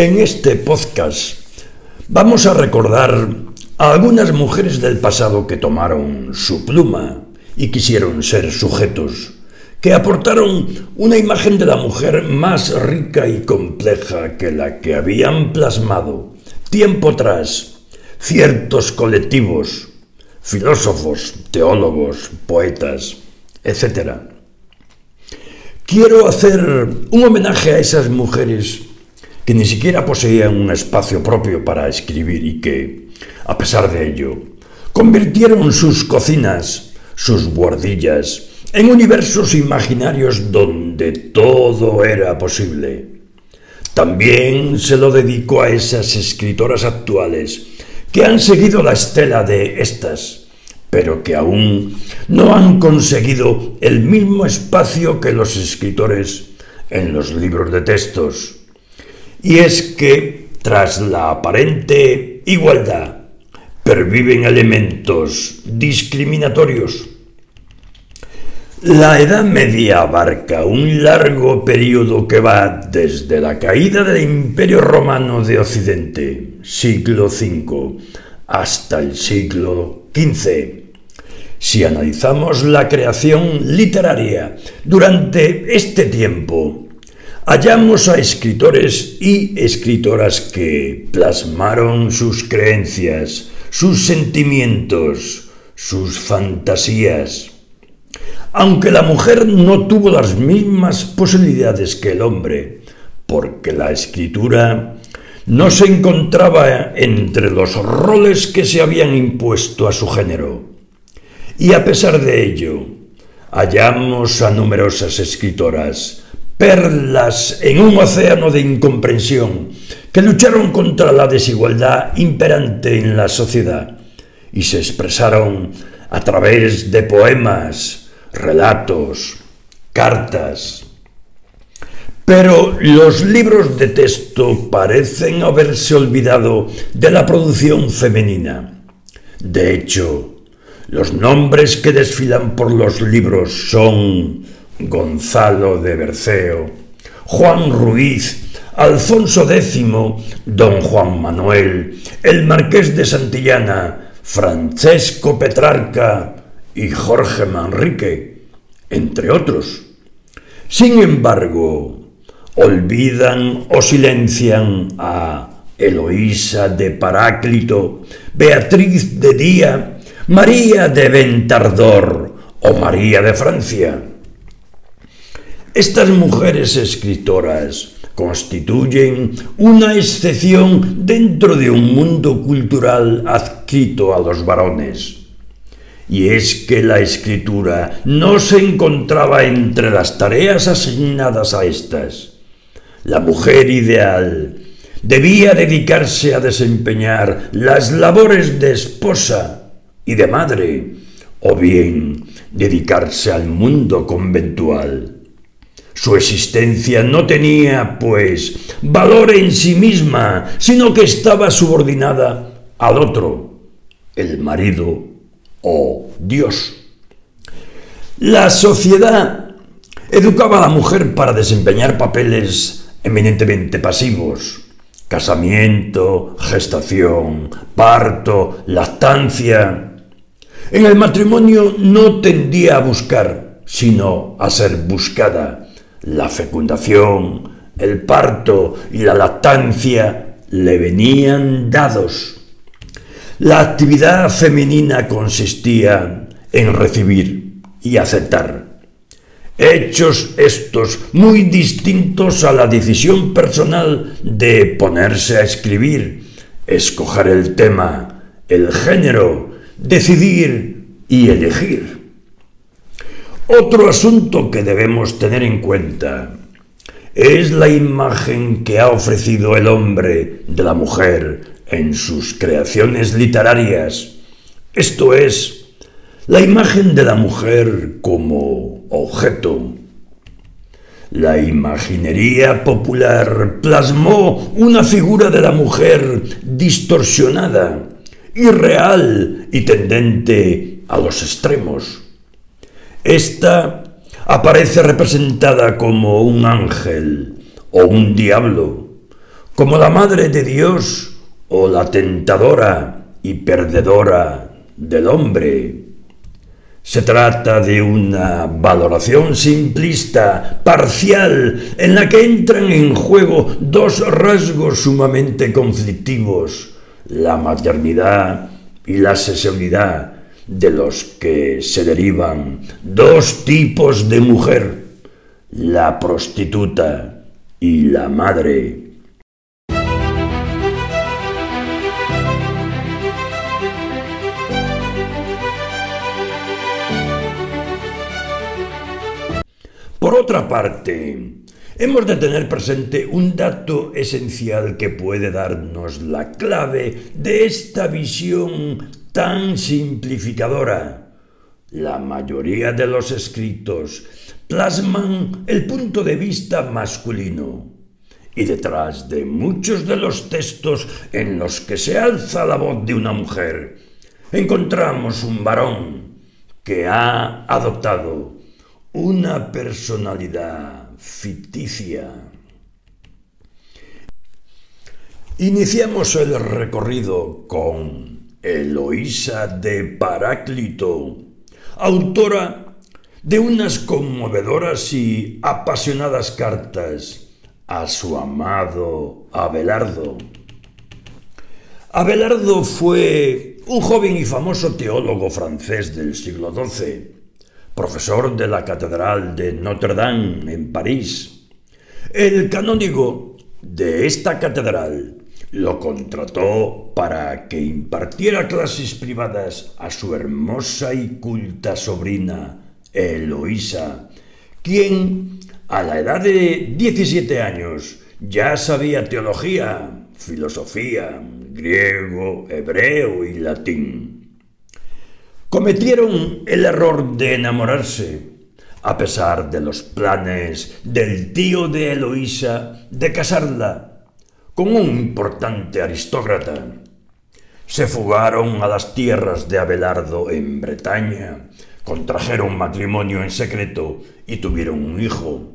En este podcast vamos a recordar a algunas mujeres del pasado que tomaron su pluma y quisieron ser sujetos, que aportaron una imagen de la mujer más rica y compleja que la que habían plasmado tiempo atrás ciertos colectivos, filósofos, teólogos, poetas, etc. Quiero hacer un homenaje a esas mujeres que ni siquiera poseían un espacio propio para escribir y que, a pesar de ello, convirtieron sus cocinas, sus guardillas, en universos imaginarios donde todo era posible. También se lo dedicó a esas escritoras actuales que han seguido la estela de estas, pero que aún no han conseguido el mismo espacio que los escritores en los libros de textos y es que, tras la aparente igualdad, perviven elementos discriminatorios. La Edad Media abarca un largo periodo que va desde la caída del Imperio Romano de Occidente, siglo V, hasta el siglo XV. Si analizamos la creación literaria durante este tiempo, hallamos a escritores y escritoras que plasmaron sus creencias, sus sentimientos, sus fantasías. Aunque la mujer no tuvo las mismas posibilidades que el hombre, porque la escritura no se encontraba entre los roles que se habían impuesto a su género. Y a pesar de ello, hallamos a numerosas escritoras perlas en un océano de incomprensión, que lucharon contra la desigualdad imperante en la sociedad y se expresaron a través de poemas, relatos, cartas. Pero los libros de texto parecen haberse olvidado de la producción femenina. De hecho, los nombres que desfilan por los libros son Gonzalo de Berceo, Juan Ruiz, Alfonso X, don Juan Manuel, el marqués de Santillana, Francesco Petrarca y Jorge Manrique, entre otros. Sin embargo, olvidan o silencian a Eloísa de Paráclito, Beatriz de Día, María de Ventardor o María de Francia. Estas mujeres escritoras constituyen una excepción dentro de un mundo cultural adscrito a los varones. Y es que la escritura no se encontraba entre las tareas asignadas a estas. La mujer ideal debía dedicarse a desempeñar las labores de esposa y de madre, o bien dedicarse al mundo conventual. Su existencia no tenía, pues, valor en sí misma, sino que estaba subordinada al otro, el marido o Dios. La sociedad educaba a la mujer para desempeñar papeles eminentemente pasivos, casamiento, gestación, parto, lactancia. En el matrimonio no tendía a buscar, sino a ser buscada la fecundación, el parto y la lactancia le venían dados. La actividad femenina consistía en recibir y aceptar. Hechos estos muy distintos a la decisión personal de ponerse a escribir, escoger el tema, el género, decidir y elegir. Otro asunto que debemos tener en cuenta es la imagen que ha ofrecido el hombre de la mujer en sus creaciones literarias, esto es, la imagen de la mujer como objeto. La imaginería popular plasmó una figura de la mujer distorsionada, irreal y tendente a los extremos. Esta aparece representada como un ángel o un diablo, como la Madre de Dios o la tentadora y perdedora del hombre. Se trata de una valoración simplista, parcial, en la que entran en juego dos rasgos sumamente conflictivos, la maternidad y la sexualidad, de los que se derivan dos tipos de mujer, la prostituta y la madre. Por otra parte, hemos de tener presente un dato esencial que puede darnos la clave de esta visión tan simplificadora. La mayoría de los escritos plasman el punto de vista masculino y detrás de muchos de los textos en los que se alza la voz de una mujer encontramos un varón que ha adoptado una personalidad ficticia. Iniciamos el recorrido con Eloísa de Paráclito, autora de unas conmovedoras y apasionadas cartas a su amado Abelardo. Abelardo fue un joven y famoso teólogo francés del siglo XII profesor de la Catedral de Notre Dame en París. El canónigo de esta catedral lo contrató para que impartiera clases privadas a su hermosa y culta sobrina Eloísa, quien a la edad de 17 años ya sabía teología, filosofía, griego, hebreo y latín. Cometieron el error de enamorarse, a pesar de los planes del tío de Eloísa de casarla con un importante aristócrata. Se fugaron a las tierras de Abelardo en Bretaña, contrajeron matrimonio en secreto y tuvieron un hijo.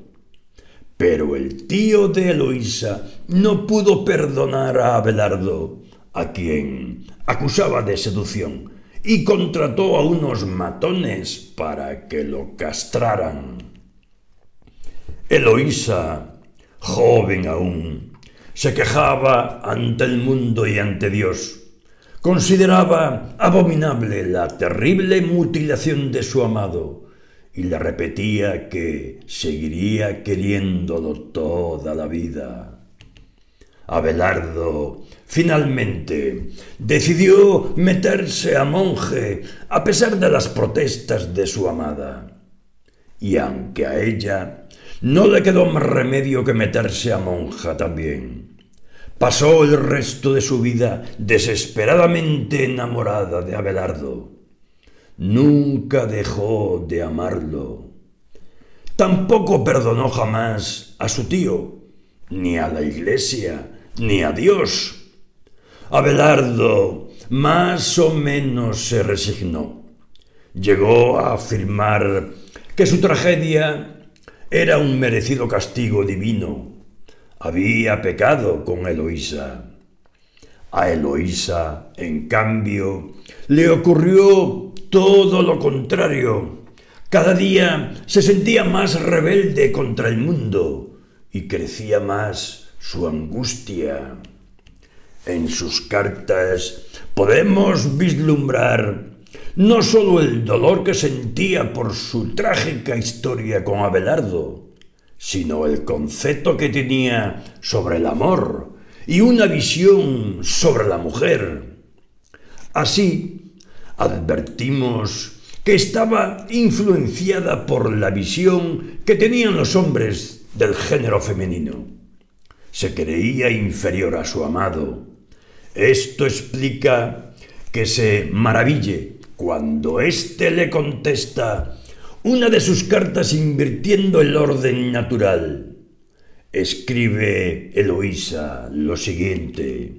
Pero el tío de Eloísa no pudo perdonar a Abelardo, a quien acusaba de seducción y contrató a unos matones para que lo castraran. Eloísa, joven aún, se quejaba ante el mundo y ante Dios. Consideraba abominable la terrible mutilación de su amado y le repetía que seguiría queriéndolo toda la vida. Abelardo finalmente decidió meterse a monje a pesar de las protestas de su amada. Y aunque a ella no le quedó más remedio que meterse a monja también, pasó el resto de su vida desesperadamente enamorada de Abelardo. Nunca dejó de amarlo. Tampoco perdonó jamás a su tío, ni a la iglesia, ni a Dios. Abelardo más o menos se resignó. Llegó a afirmar que su tragedia era un merecido castigo divino. Había pecado con Eloísa. A Eloísa, en cambio, le ocurrió todo lo contrario. Cada día se sentía más rebelde contra el mundo y crecía más su angustia. En sus cartas podemos vislumbrar no sólo el dolor que sentía por su trágica historia con Abelardo, sino el concepto que tenía sobre el amor y una visión sobre la mujer. Así, advertimos que estaba influenciada por la visión que tenían los hombres del género femenino se creía inferior a su amado. Esto explica que se maraville cuando éste le contesta una de sus cartas invirtiendo el orden natural. Escribe Eloísa lo siguiente.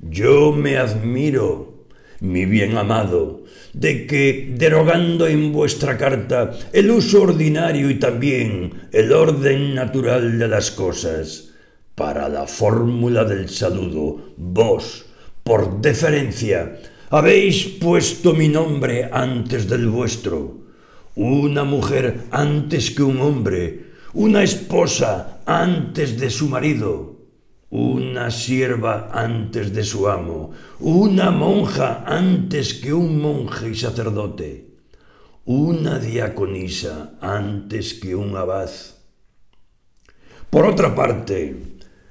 Yo me admiro, mi bien amado, de que, derogando en vuestra carta el uso ordinario y también el orden natural de las cosas, para la fórmula del saludo, vos, por deferencia, habéis puesto mi nombre antes del vuestro, una mujer antes que un hombre, una esposa antes de su marido, una sierva antes de su amo, una monja antes que un monje y sacerdote, una diaconisa antes que un abad. Por otra parte,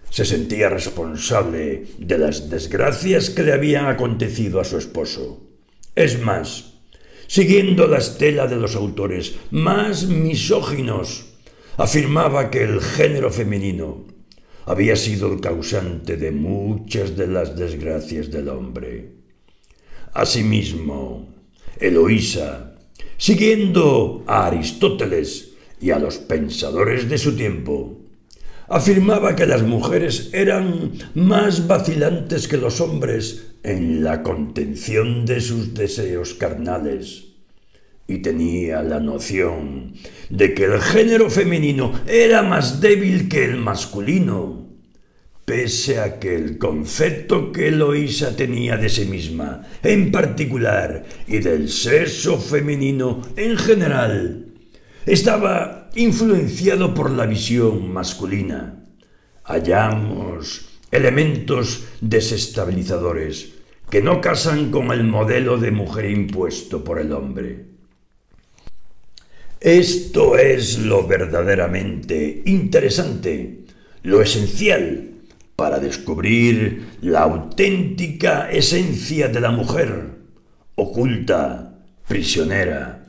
se sentía responsable de las desgracias que le habían acontecido a su esposo. Es más, siguiendo la estela de los autores más misóginos, afirmaba que el género femenino había sido el causante de muchas de las desgracias del hombre. Asimismo, Eloísa, siguiendo a Aristóteles y a los pensadores de su tiempo, afirmaba que las mujeres eran más vacilantes que los hombres en la contención de sus deseos carnales. Y tenía la noción de que el género femenino era más débil que el masculino, pese a que el concepto que Eloísa tenía de sí misma en particular y del sexo femenino en general estaba influenciado por la visión masculina. Hallamos elementos desestabilizadores que no casan con el modelo de mujer impuesto por el hombre. Esto es lo verdaderamente interesante, lo esencial para descubrir la auténtica esencia de la mujer, oculta, prisionera,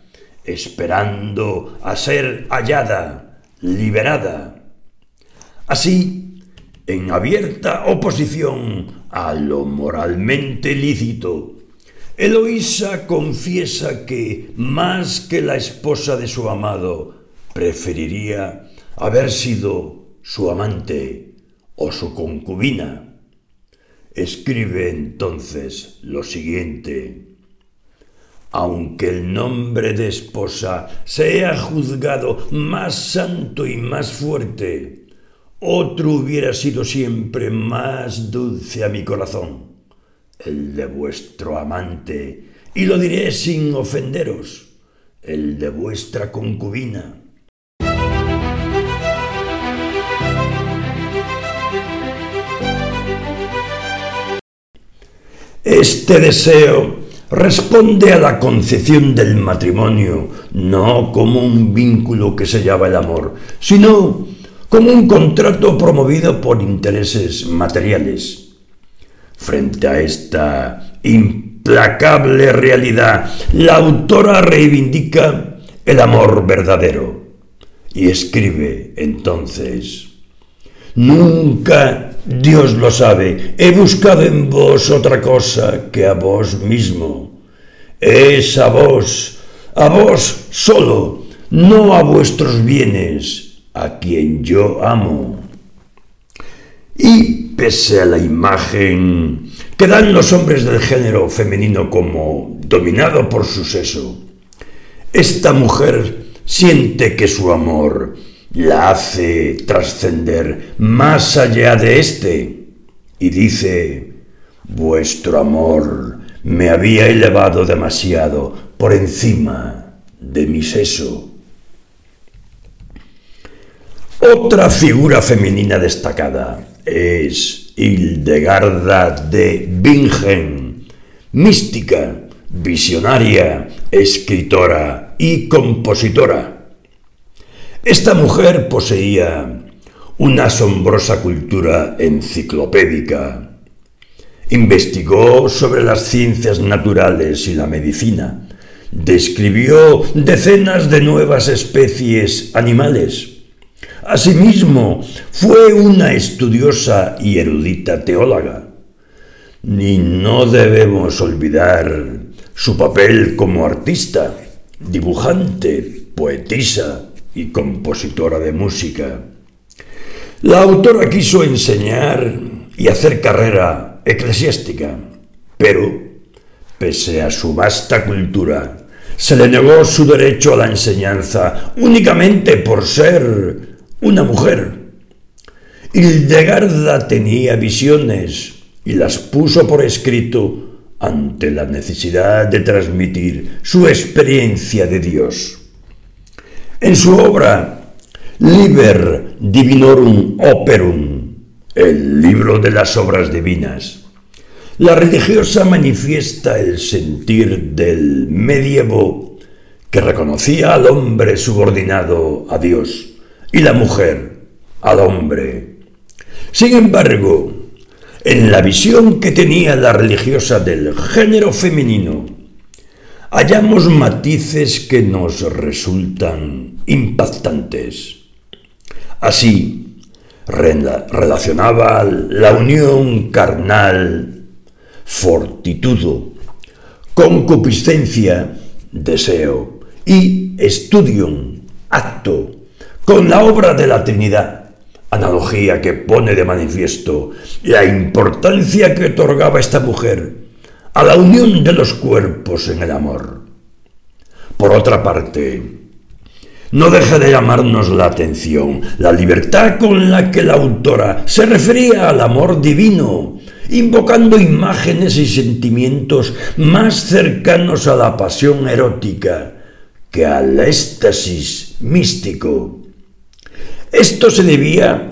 esperando a ser hallada, liberada. Así, en abierta oposición a lo moralmente lícito, Eloísa confiesa que, más que la esposa de su amado, preferiría haber sido su amante o su concubina. Escribe entonces lo siguiente. Aunque el nombre de esposa sea juzgado más santo y más fuerte, otro hubiera sido siempre más dulce a mi corazón el de vuestro amante, y lo diré sin ofenderos, el de vuestra concubina. Este deseo responde a la concepción del matrimonio, no como un vínculo que se llama el amor, sino como un contrato promovido por intereses materiales. Frente a esta implacable realidad, la autora reivindica el amor verdadero y escribe entonces, Nunca, Dios lo sabe, he buscado en vos otra cosa que a vos mismo. Es a vos, a vos solo, no a vuestros bienes, a quien yo amo. Y pese a la imagen que dan los hombres del género femenino como dominado por su sexo, esta mujer siente que su amor la hace trascender más allá de éste y dice, vuestro amor me había elevado demasiado por encima de mi seso. Otra figura femenina destacada es Hildegarda de Bingen, mística, visionaria, escritora y compositora. Esta mujer poseía una asombrosa cultura enciclopédica. Investigó sobre las ciencias naturales y la medicina. Describió decenas de nuevas especies animales Asimismo, fue una estudiosa y erudita teóloga. Ni no debemos olvidar su papel como artista, dibujante, poetisa y compositora de música. La autora quiso enseñar y hacer carrera eclesiástica, pero, pese a su vasta cultura, se le negó su derecho a la enseñanza únicamente por ser una mujer. Hildegarda tenía visiones y las puso por escrito ante la necesidad de transmitir su experiencia de Dios. En su obra Liber Divinorum Operum, el libro de las obras divinas, la religiosa manifiesta el sentir del medievo que reconocía al hombre subordinado a Dios y la mujer al hombre. Sin embargo, en la visión que tenía la religiosa del género femenino, hallamos matices que nos resultan impactantes. Así, relacionaba la unión carnal, fortitudo, concupiscencia, deseo y estudium, acto, con la obra de la Trinidad analogía que pone de manifiesto la importancia que otorgaba esta mujer a la unión de los cuerpos en el amor. Por otra parte, no deja de llamarnos la atención la libertad con la que la autora se refería al amor divino, invocando imágenes y sentimientos más cercanos a la pasión erótica que al éxtasis místico esto se debía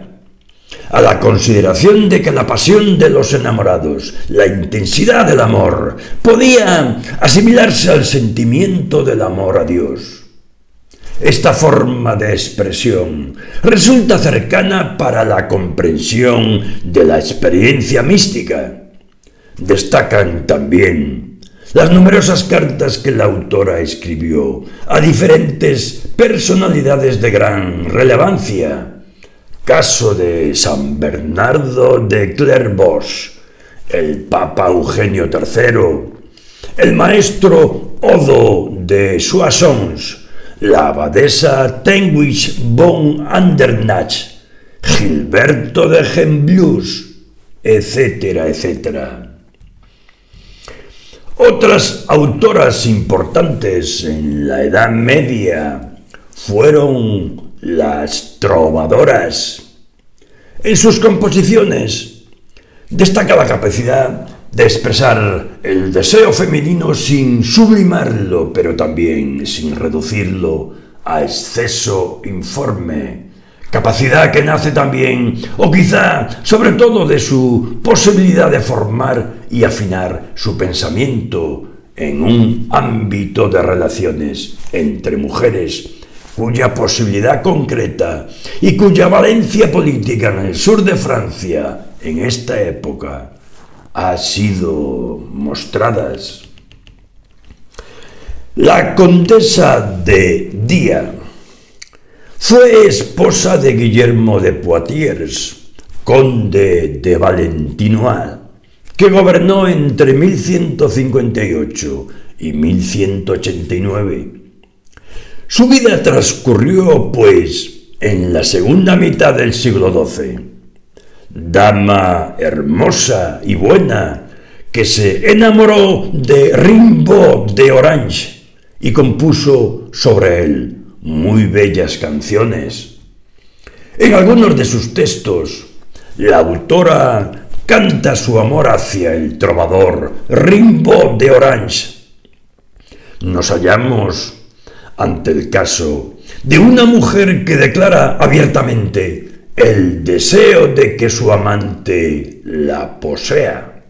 a la consideración de que la pasión de los enamorados, la intensidad del amor, podía asimilarse al sentimiento del amor a Dios. Esta forma de expresión resulta cercana para la comprensión de la experiencia mística. Destacan también las numerosas cartas que la autora escribió a diferentes personalidades de gran relevancia. Caso de San Bernardo de Clairvaux, el Papa Eugenio III, el maestro Odo de Soissons, la abadesa Tenwich von Andernach, Gilberto de Gemblus, etcétera, etcétera. Otras autoras importantes en la Edad Media fueron las trovadoras. En sus composiciones destaca la capacidad de expresar el deseo femenino sin sublimarlo, pero también sin reducirlo a exceso informe capacidad que nace también, o quizá sobre todo de su posibilidad de formar y afinar su pensamiento en un ámbito de relaciones entre mujeres cuya posibilidad concreta y cuya valencia política en el sur de Francia en esta época ha sido mostradas. La condesa de Día fue esposa de Guillermo de Poitiers, conde de Valentinois, que gobernó entre 1158 y 1189. Su vida transcurrió, pues, en la segunda mitad del siglo XII. Dama hermosa y buena, que se enamoró de Rimbaud de Orange y compuso sobre él muy bellas canciones. En algunos de sus textos, la autora canta su amor hacia el trovador Rimbo de Orange. Nos hallamos ante el caso de una mujer que declara abiertamente el deseo de que su amante la posea.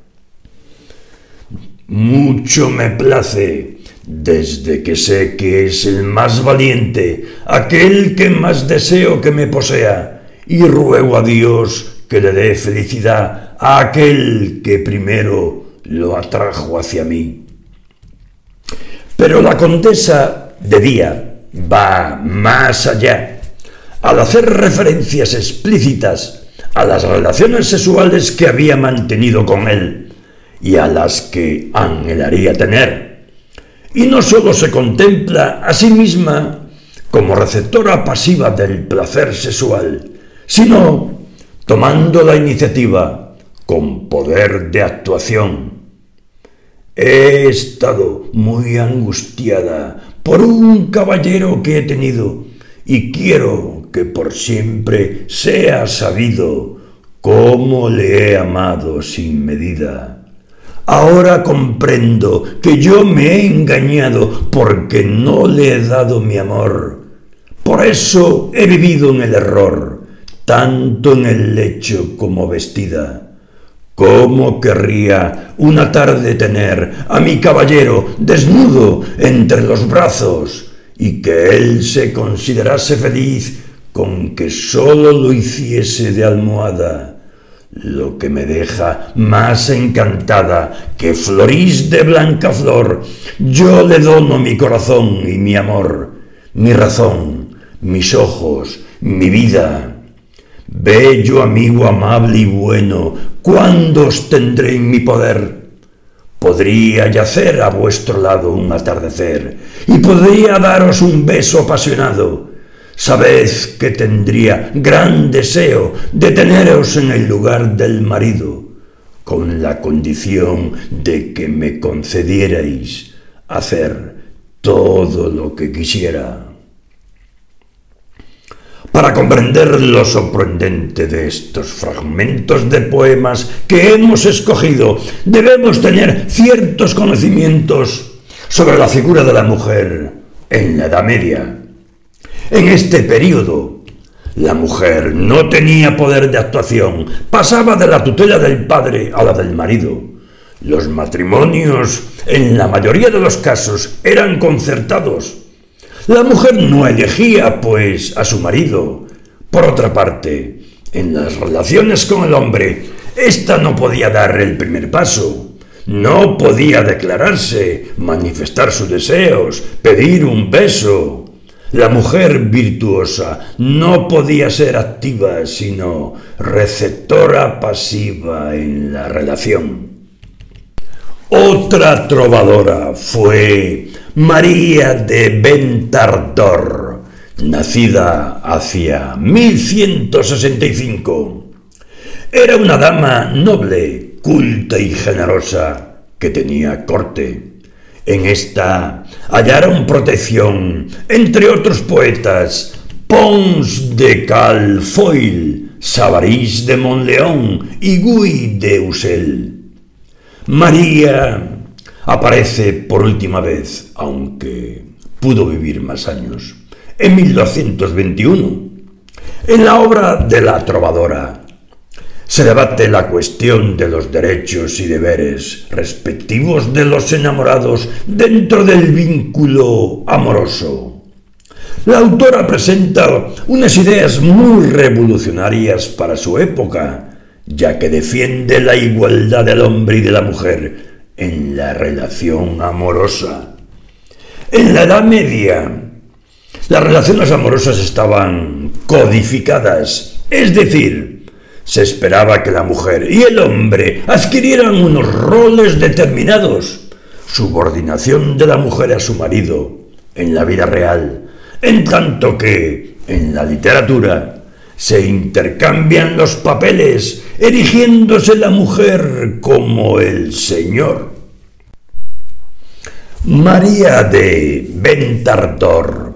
Mucho me place desde que sé que es el más valiente, aquel que más deseo que me posea, y ruego a Dios que le dé felicidad a aquel que primero lo atrajo hacia mí. Pero la condesa de día va más allá, al hacer referencias explícitas a las relaciones sexuales que había mantenido con él y a las que anhelaría tener y no sólo se contempla a sí misma como receptora pasiva del placer sexual, sino tomando la iniciativa con poder de actuación. He estado muy angustiada por un caballero que he tenido y quiero que por siempre sea sabido cómo le he amado sin medida. Ahora comprendo que yo me he engañado porque no le he dado mi amor. Por eso he vivido en el error, tanto en el lecho como vestida. ¿Cómo querría una tarde tener a mi caballero desnudo entre los brazos y que él se considerase feliz con que sólo lo hiciese de almohada? Lo que me deja más encantada que Florís de blanca flor, yo le dono mi corazón y mi amor, mi razón, mis ojos, mi vida Bello amigo amable y bueno, ¿cuándo os tendré en mi poder? Podría yacer a vuestro lado un atardecer y podría daros un beso apasionado. Sabed que tendría gran deseo de teneros en el lugar del marido, con la condición de que me concedierais hacer todo lo que quisiera. Para comprender lo sorprendente de estos fragmentos de poemas que hemos escogido, debemos tener ciertos conocimientos sobre la figura de la mujer en la Edad Media. En este periodo, la mujer no tenía poder de actuación, pasaba de la tutela del padre a la del marido. Los matrimonios, en la mayoría de los casos, eran concertados la mujer no elegía, pues, a su marido. Por otra parte, en las relaciones con el hombre, ésta no podía dar el primer paso. No podía declararse, manifestar sus deseos, pedir un beso. La mujer virtuosa no podía ser activa, sino receptora pasiva en la relación. Otra trovadora fue María de Ventardor, nacida hacia 1165. Era una dama noble, culta y generosa, que tenía corte. En esta hallaron protección, entre otros poetas, Pons de Calfoil, Sabarís de Monleón y Guy de Usel. María aparece por última vez, aunque pudo vivir más años, en 1221. En la obra de la trovadora se debate la cuestión de los derechos y deberes respectivos de los enamorados dentro del vínculo amoroso. La autora presenta unas ideas muy revolucionarias para su época, ya que defiende la igualdad del hombre y de la mujer en la relación amorosa. En la Edad Media, las relaciones amorosas estaban codificadas, es decir, se esperaba que la mujer y el hombre adquirieran unos roles determinados, subordinación de la mujer a su marido en la vida real, en tanto que en la literatura se intercambian los papeles, erigiéndose la mujer como el señor. María de Ventardor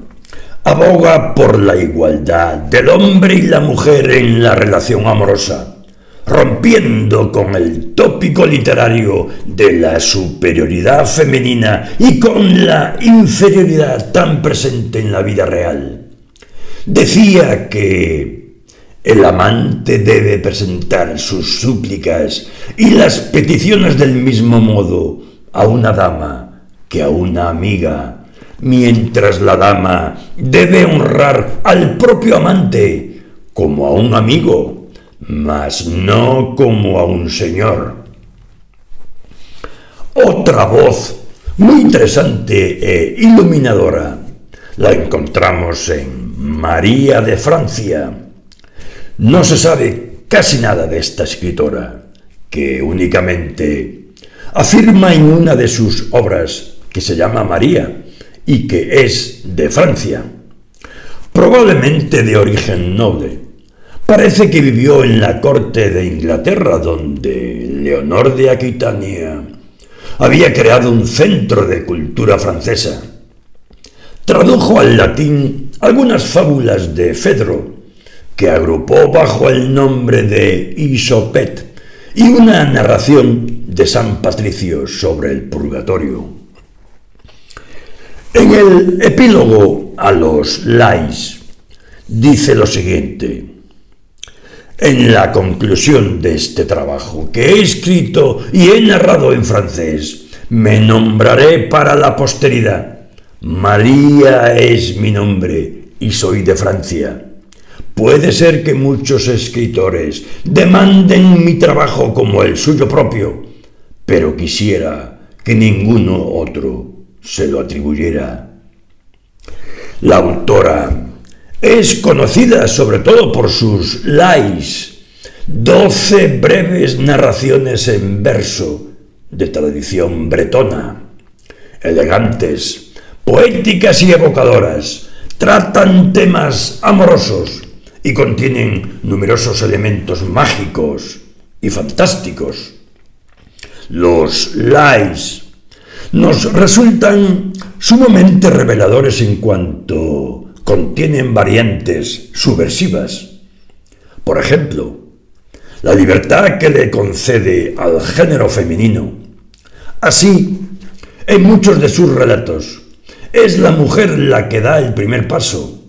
aboga por la igualdad del hombre y la mujer en la relación amorosa, rompiendo con el tópico literario de la superioridad femenina y con la inferioridad tan presente en la vida real. Decía que el amante debe presentar sus súplicas y las peticiones del mismo modo a una dama a una amiga, mientras la dama debe honrar al propio amante como a un amigo, mas no como a un señor. Otra voz muy interesante e iluminadora la encontramos en María de Francia, no se sabe casi nada de esta escritora, que únicamente afirma en una de sus obras, que se llama María, y que es de Francia, probablemente de origen noble. Parece que vivió en la corte de Inglaterra, donde Leonor de Aquitania había creado un centro de cultura francesa. Tradujo al latín algunas fábulas de Fedro, que agrupó bajo el nombre de Isopet, y una narración de San Patricio sobre el purgatorio. En el epílogo a los Lais dice lo siguiente. En la conclusión de este trabajo que he escrito y he narrado en francés, me nombraré para la posteridad. María es mi nombre y soy de Francia. Puede ser que muchos escritores demanden mi trabajo como el suyo propio, pero quisiera que ninguno otro se lo atribuyera. La autora es conocida sobre todo por sus lais, doce breves narraciones en verso de tradición bretona, elegantes, poéticas y evocadoras, tratan temas amorosos y contienen numerosos elementos mágicos y fantásticos. Los lais nos resultan sumamente reveladores en cuanto contienen variantes subversivas. Por ejemplo, la libertad que le concede al género femenino. Así, en muchos de sus relatos, es la mujer la que da el primer paso,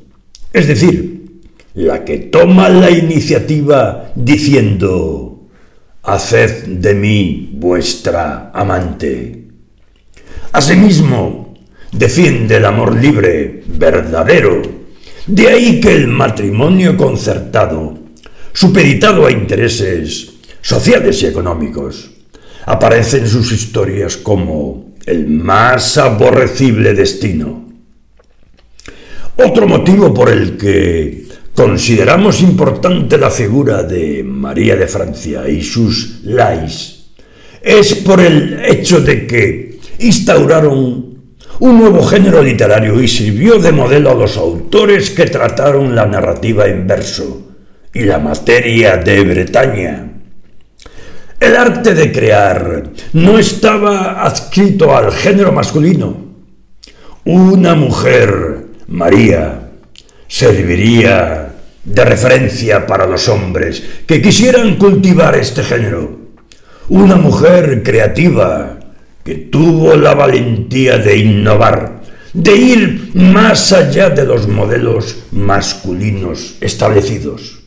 es decir, la que toma la iniciativa diciendo, Haced de mí vuestra amante. Asimismo, defiende el amor libre, verdadero. De ahí que el matrimonio concertado, supeditado a intereses sociales y económicos, aparece en sus historias como el más aborrecible destino. Otro motivo por el que consideramos importante la figura de María de Francia y sus lais es por el hecho de que instauraron un nuevo género literario y sirvió de modelo a los autores que trataron la narrativa en verso y la materia de Bretaña. El arte de crear no estaba adscrito al género masculino. Una mujer, María, serviría de referencia para los hombres que quisieran cultivar este género. Una mujer creativa, que tuvo la valentía de innovar, de ir más allá de los modelos masculinos establecidos.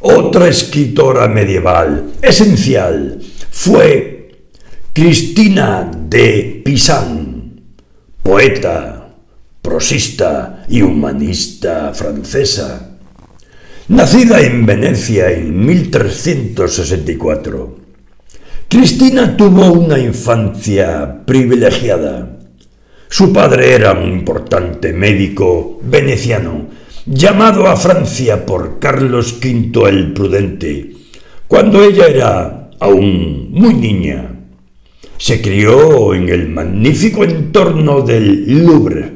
Otra escritora medieval esencial fue Cristina de Pisan, poeta, prosista y humanista francesa, nacida en Venecia en 1364 Cristina tuvo una infancia privilegiada. Su padre era un importante médico veneciano, llamado a Francia por Carlos V el Prudente, cuando ella era aún muy niña. Se crió en el magnífico entorno del Louvre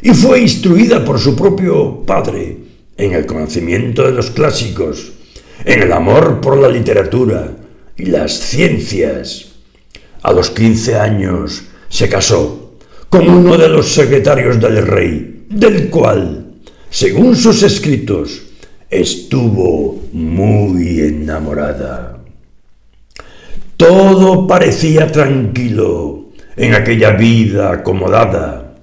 y fue instruida por su propio padre en el conocimiento de los clásicos, en el amor por la literatura, y las ciencias. A los 15 años se casó con uno de los secretarios del rey, del cual, según sus escritos, estuvo muy enamorada. Todo parecía tranquilo en aquella vida acomodada,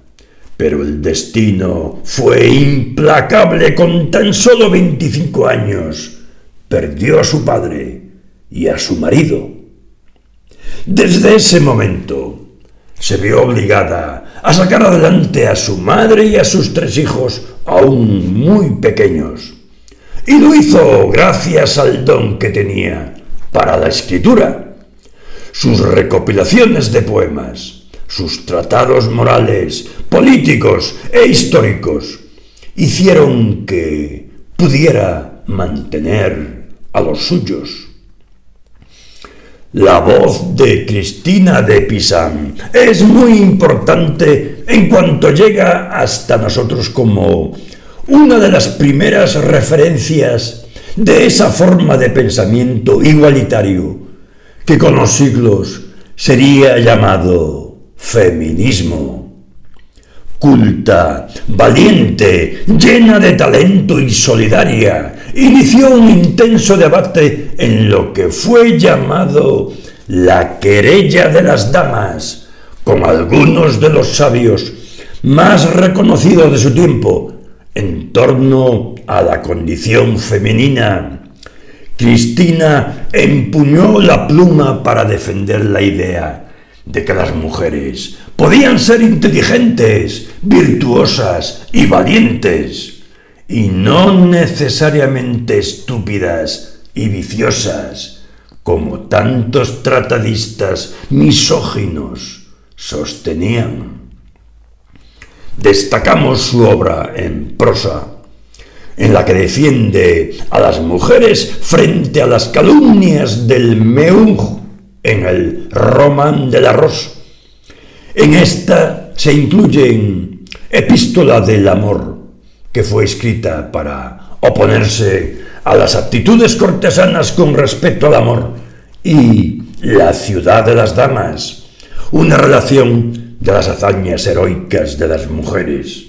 pero el destino fue implacable con tan solo 25 años. Perdió a su padre y a su marido. Desde ese momento se vio obligada a sacar adelante a su madre y a sus tres hijos aún muy pequeños. Y lo hizo gracias al don que tenía para la escritura. Sus recopilaciones de poemas, sus tratados morales, políticos e históricos hicieron que pudiera mantener a los suyos. La voz de Cristina de Pisan es muy importante en cuanto llega hasta nosotros como una de las primeras referencias de esa forma de pensamiento igualitario que con los siglos sería llamado feminismo. culta, valiente, llena de talento y solidaria, inició un intenso debate en lo que fue llamado la querella de las damas, con algunos de los sabios más reconocidos de su tiempo en torno a la condición femenina. Cristina empuñó la pluma para defender la idea de que las mujeres podían ser inteligentes, virtuosas y valientes, y no necesariamente estúpidas y viciosas, como tantos tratadistas misóginos sostenían. Destacamos su obra en prosa, en la que defiende a las mujeres frente a las calumnias del Meung en el Román de la Rosa. En esta se incluyen Epístola del Amor, que fue escrita para oponerse a las actitudes cortesanas con respecto al amor, y La ciudad de las damas, una relación de las hazañas heroicas de las mujeres.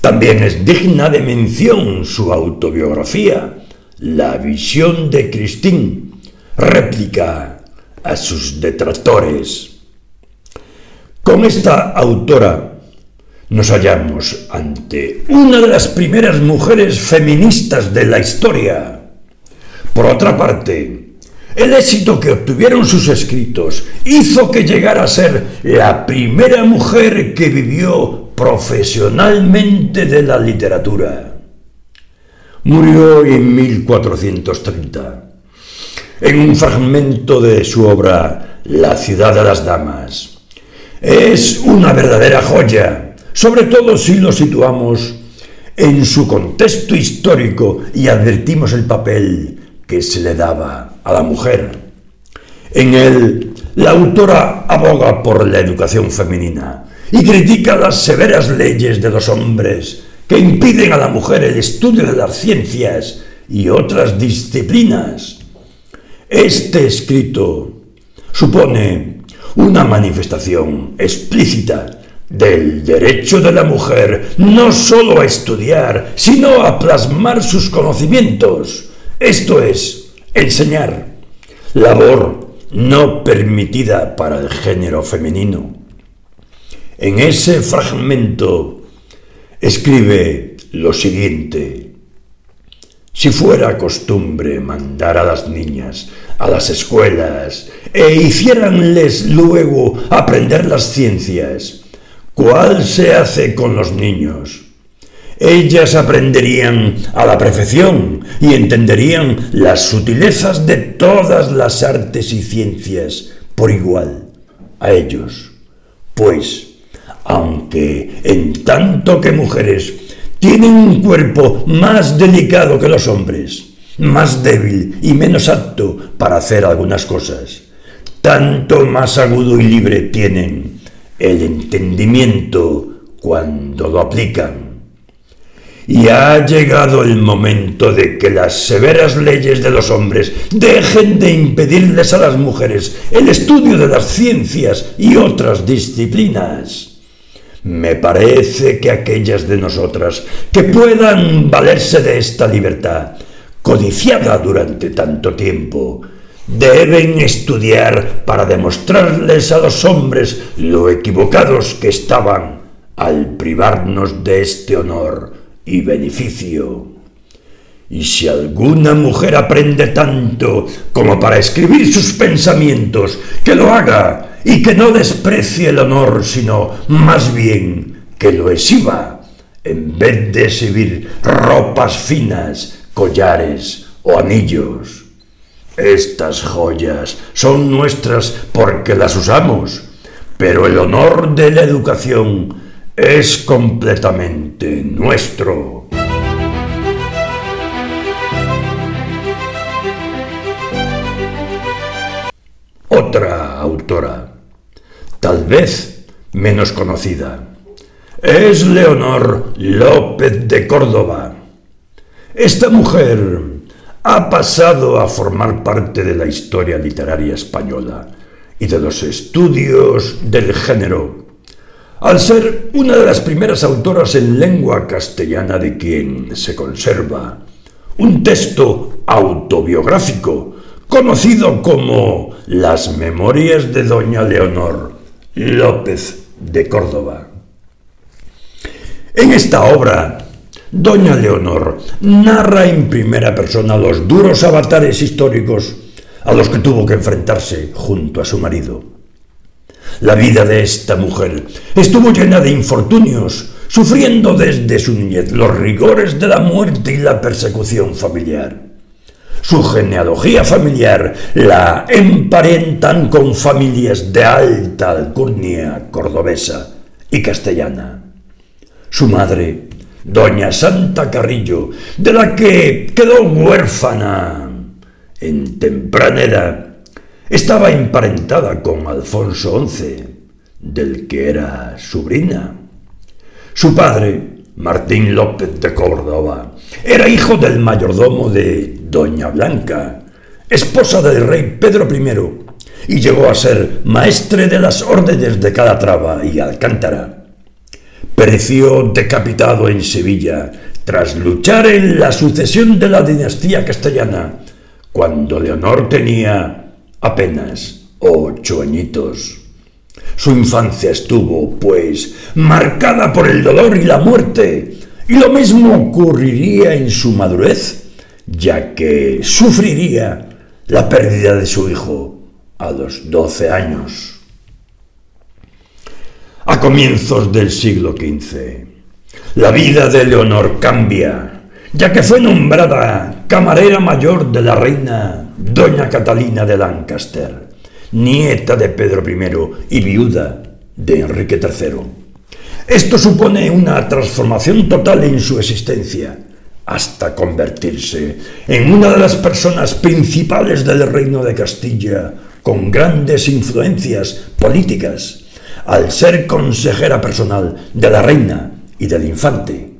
También es digna de mención su autobiografía, La visión de Christine, réplica a sus detractores. Con esta autora nos hallamos ante una de las primeras mujeres feministas de la historia. Por otra parte, el éxito que obtuvieron sus escritos hizo que llegara a ser la primera mujer que vivió profesionalmente de la literatura. Murió en 1430 en un fragmento de su obra La ciudad de las damas. Es una verdadera joya, sobre todo si lo situamos en su contexto histórico y advertimos el papel que se le daba a la mujer. En él, la autora aboga por la educación femenina y critica las severas leyes de los hombres que impiden a la mujer el estudio de las ciencias y otras disciplinas este escrito supone una manifestación explícita del derecho de la mujer no sólo a estudiar, sino a plasmar sus conocimientos, esto es, enseñar, labor no permitida para el género femenino. En ese fragmento escribe lo siguiente, si fuera costumbre mandar a las niñas a las escuelas e hiciéranles luego aprender las ciencias, ¿cuál se hace con los niños? Ellas aprenderían a la perfección y entenderían las sutilezas de todas las artes y ciencias por igual a ellos. Pues, aunque en tanto que mujeres tienen un cuerpo más delicado que los hombres, más débil y menos apto para hacer algunas cosas. Tanto más agudo y libre tienen el entendimiento cuando lo aplican. Y ha llegado el momento de que las severas leyes de los hombres dejen de impedirles a las mujeres el estudio de las ciencias y otras disciplinas. Me parece que aquellas de nosotras que puedan valerse de esta libertad, codiciada durante tanto tiempo, deben estudiar para demostrarles a los hombres lo equivocados que estaban al privarnos de este honor y beneficio. Y si alguna mujer aprende tanto como para escribir sus pensamientos, que lo haga y que no desprecie el honor, sino más bien que lo exhiba, en vez de exhibir ropas finas, collares o anillos. Estas joyas son nuestras porque las usamos, pero el honor de la educación es completamente nuestro. Otra autora tal vez menos conocida. Es Leonor López de Córdoba. Esta mujer ha pasado a formar parte de la historia literaria española y de los estudios del género. al ser una de las primeras autoras en lengua castellana de quien se conserva un texto autobiográfico conocido como Las Memorias de Doña Leonor López de Córdoba. En esta obra, Doña Leonor narra en primera persona los duros avatares históricos a los que tuvo que enfrentarse junto a su marido. La vida de esta mujer estuvo llena de infortunios, sufriendo desde su niñez los rigores de la muerte y la persecución familiar. Su genealogía familiar la emparentan con familias de alta alcurnia cordobesa y castellana. Su madre, doña Santa Carrillo, de la que quedó huérfana en temprana edad, estaba emparentada con Alfonso XI, del que era sobrina. Su padre, Martín López de Córdoba, era hijo del mayordomo de Doña Blanca, esposa del rey Pedro I, y llegó a ser maestre de las órdenes de Calatrava y Alcántara. Pereció decapitado en Sevilla tras luchar en la sucesión de la dinastía castellana, cuando Leonor tenía apenas ocho añitos. Su infancia estuvo, pues, marcada por el dolor y la muerte, y lo mismo ocurriría en su madurez, ya que sufriría la pérdida de su hijo a los doce años. A comienzos del siglo XV, la vida de Leonor cambia, ya que fue nombrada camarera mayor de la reina doña Catalina de Lancaster, nieta de Pedro I y viuda de Enrique III. Esto supone una transformación total en su existencia, hasta convertirse en una de las personas principales del reino de Castilla, con grandes influencias políticas, al ser consejera personal de la reina y del infante.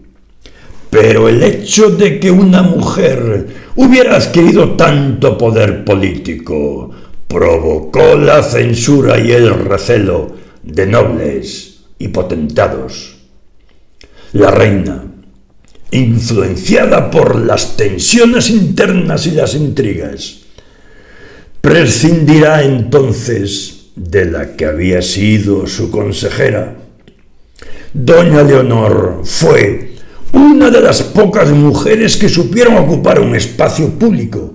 Pero el hecho de que una mujer hubiera adquirido tanto poder político provocó la censura y el recelo de nobles y potentados. La reina, influenciada por las tensiones internas y las intrigas, prescindirá entonces de la que había sido su consejera. Doña Leonor fue una de las pocas mujeres que supieron ocupar un espacio público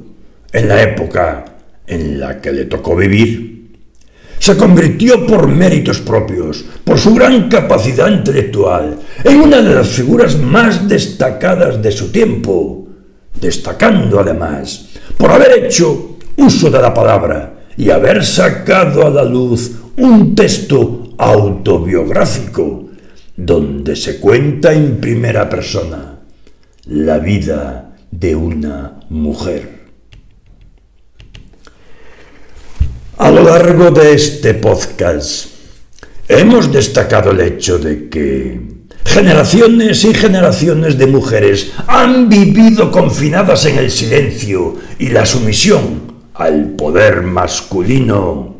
en la época en la que le tocó vivir. Se convirtió por méritos propios, por su gran capacidad intelectual, en una de las figuras más destacadas de su tiempo, destacando además por haber hecho uso de la palabra y haber sacado a la luz un texto autobiográfico donde se cuenta en primera persona la vida de una mujer. A lo largo de este podcast hemos destacado el hecho de que generaciones y generaciones de mujeres han vivido confinadas en el silencio y la sumisión al poder masculino.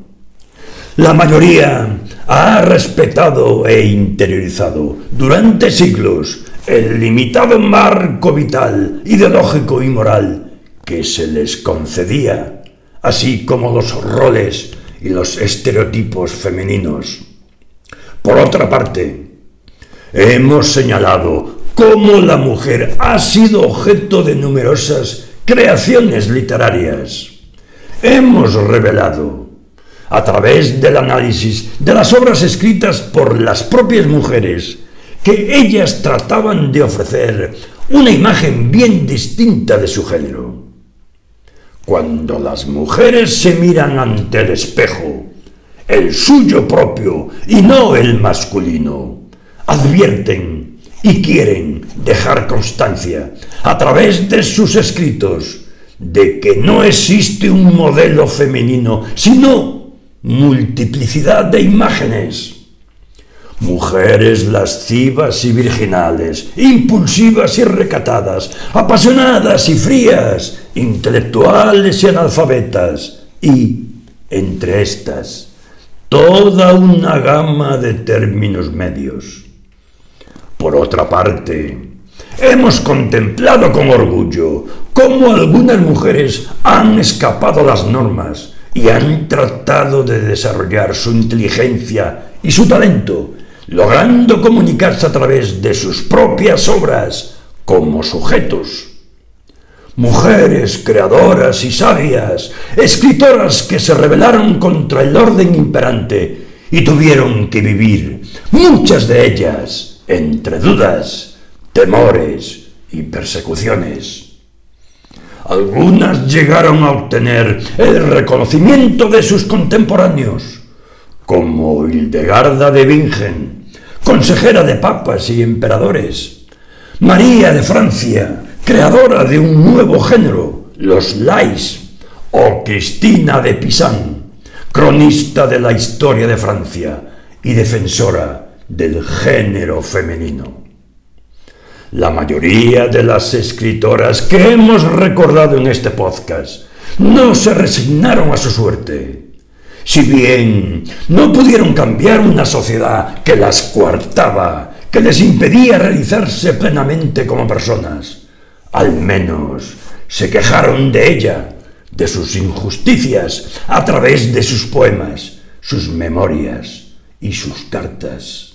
La mayoría ha respetado e interiorizado durante siglos el limitado marco vital, ideológico y moral que se les concedía, así como los roles y los estereotipos femeninos. Por otra parte, hemos señalado cómo la mujer ha sido objeto de numerosas creaciones literarias. Hemos revelado a través del análisis de las obras escritas por las propias mujeres, que ellas trataban de ofrecer una imagen bien distinta de su género. Cuando las mujeres se miran ante el espejo, el suyo propio y no el masculino, advierten y quieren dejar constancia a través de sus escritos de que no existe un modelo femenino, sino multiplicidad de imágenes. Mujeres lascivas y virginales, impulsivas y recatadas, apasionadas y frías, intelectuales y analfabetas, y, entre estas, toda una gama de términos medios. Por otra parte, hemos contemplado con orgullo cómo algunas mujeres han escapado las normas y han tratado de desarrollar su inteligencia y su talento, logrando comunicarse a través de sus propias obras como sujetos. Mujeres creadoras y sabias, escritoras que se rebelaron contra el orden imperante y tuvieron que vivir, muchas de ellas, entre dudas, temores y persecuciones. Algunas llegaron a obtener el reconocimiento de sus contemporáneos, como Hildegarda de Bingen, consejera de papas y emperadores, María de Francia, creadora de un nuevo género, los lais, o Cristina de Pisan, cronista de la historia de Francia y defensora del género femenino. La mayoría de las escritoras que hemos recordado en este podcast no se resignaron a su suerte. Si bien no pudieron cambiar una sociedad que las coartaba, que les impedía realizarse plenamente como personas, al menos se quejaron de ella, de sus injusticias, a través de sus poemas, sus memorias y sus cartas.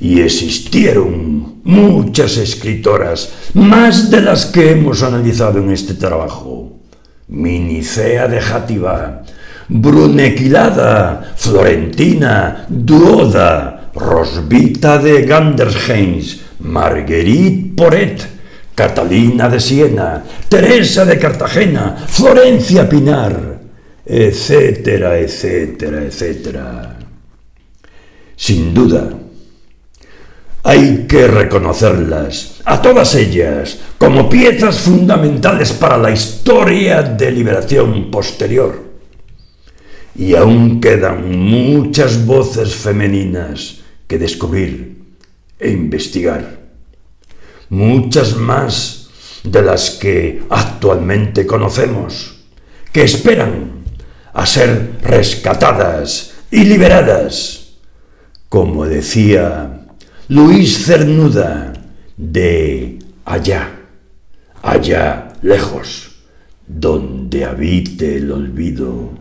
Y existieron muchas escritoras, más de las que hemos analizado en este trabajo. Minicea de Játiva, Brunequilada, Florentina, Duoda, Rosbita de Gandersheims, Marguerite Poret, Catalina de Siena, Teresa de Cartagena, Florencia Pinar, etcétera, etcétera, etcétera. Sin duda, hay que reconocerlas, a todas ellas, como piezas fundamentales para la historia de liberación posterior. Y aún quedan muchas voces femeninas que descubrir e investigar. Muchas más de las que actualmente conocemos, que esperan a ser rescatadas y liberadas, como decía Luis Cernuda, de allá, allá lejos, donde habite el olvido.